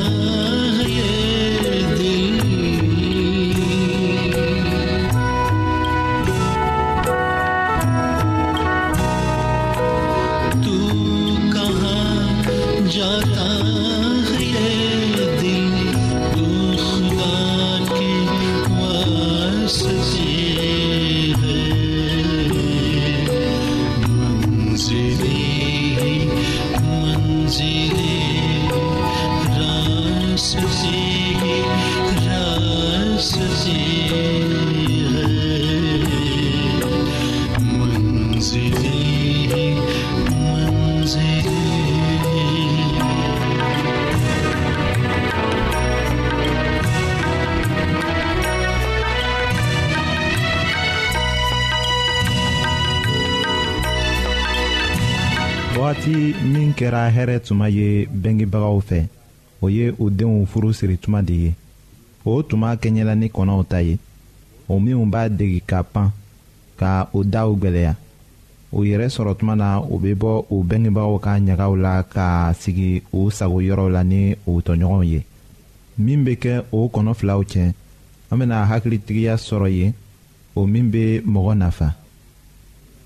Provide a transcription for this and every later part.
love. wagati min kɛra hɛrɛ tuma ye bengebagaw fɛ o ye u denw furu siri tuma de ye o tuma kɛɲɛla ni kɔnɔw ta ye o minw b'a degi ka pan ka o daw gwɛlɛya o yɛrɛ sɔrɔ tuma na u be bɔ u bengebagaw ka ɲagaw la ka sigi u sagoyɔrɔw la ni u tɔɲɔgɔnw ye min be kɛ o kɔnɔ filaw cɛ an bena hakilitigiya sɔrɔ ye o min be mɔgɔ nafa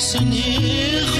снег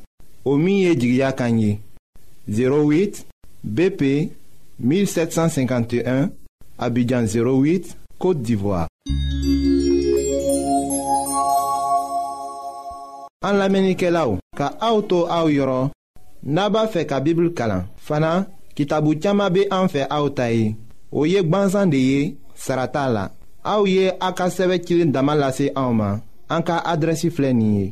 Omiye Jigya Kanyi 08 BP 1751 Abidjan 08 Kote Divoa An la menike la ou Ka auto a ou yoron Naba fe ka bibil kalan Fana ki tabu tiyama be an fe a ou tayi Ou yek banzan de ye Sarata la A ou ye akaseve kilin damalase a ou man An ka adresi flenye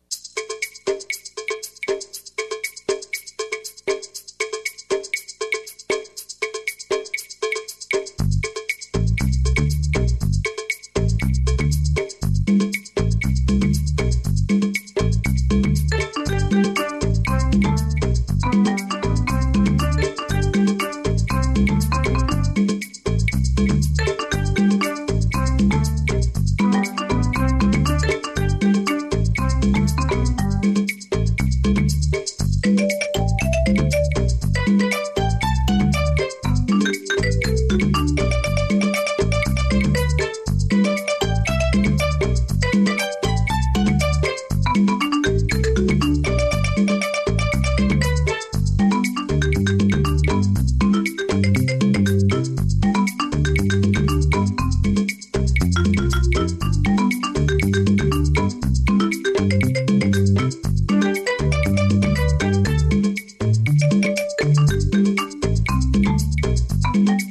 Bye.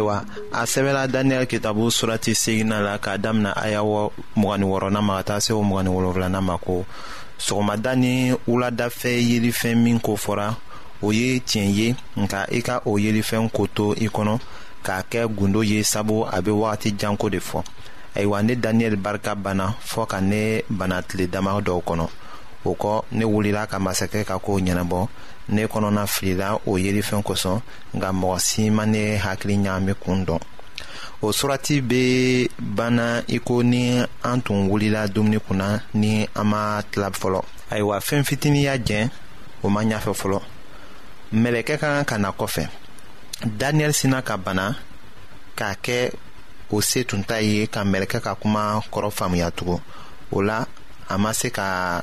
ayiwa a sɛbɛla daniyɛli kitabu surati segina la k'a damina aya mugani wɔrɔna ma ka taa se o mugani wolonfilana ma ko sɔgɔmada ni wuladafɛ yelifɛn min ko fɔra o ye tiɲɛ ye nka i ka o yelifɛn ko to i kɔnɔ k'a kɛ gundo ye sabu a be wagati janko de fɔ ayiwa ne daniyɛli barika banna fɔɔ ka ne bana tile dama dɔw kɔnɔ o kɔ ne wulila ka masakɛ ka kow ɲɛnabɔ ne kɔnɔna filila o yelifɛn kosɔn nka mɔgɔ si ma ne hakili ɲagami kun dɔn o surati be banna i ko ni an tun wulila dumuni kunna ni an ma tila fɔlɔ ayiwa fɛn fitinin y'a jɛn o ma ɲafɛ fɔlɔ mɛlɛkɛ ka kan ka na kɔfɛ daniyɛli sina ka bana k'a kɛ o se tun ta ye ka mɛlɛkɛ ka kuma kɔrɔ faamuya tugun o la a ma se ka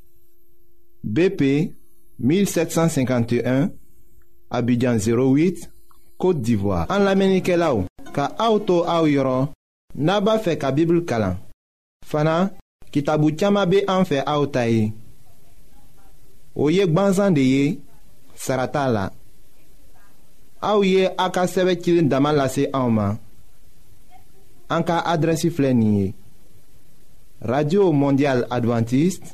BP 1751, Abidjan 08, Kote d'Ivoire An la menike la ou Ka aoutou aou yoron Naba fe ka bibl kalan Fana, ki tabou tchama be anfe aoutaye Ou yek banzan de ye Sarata la Aou ye a ka seve kilin daman lase aouman An ka adresi flenye Radio Mondial Adventiste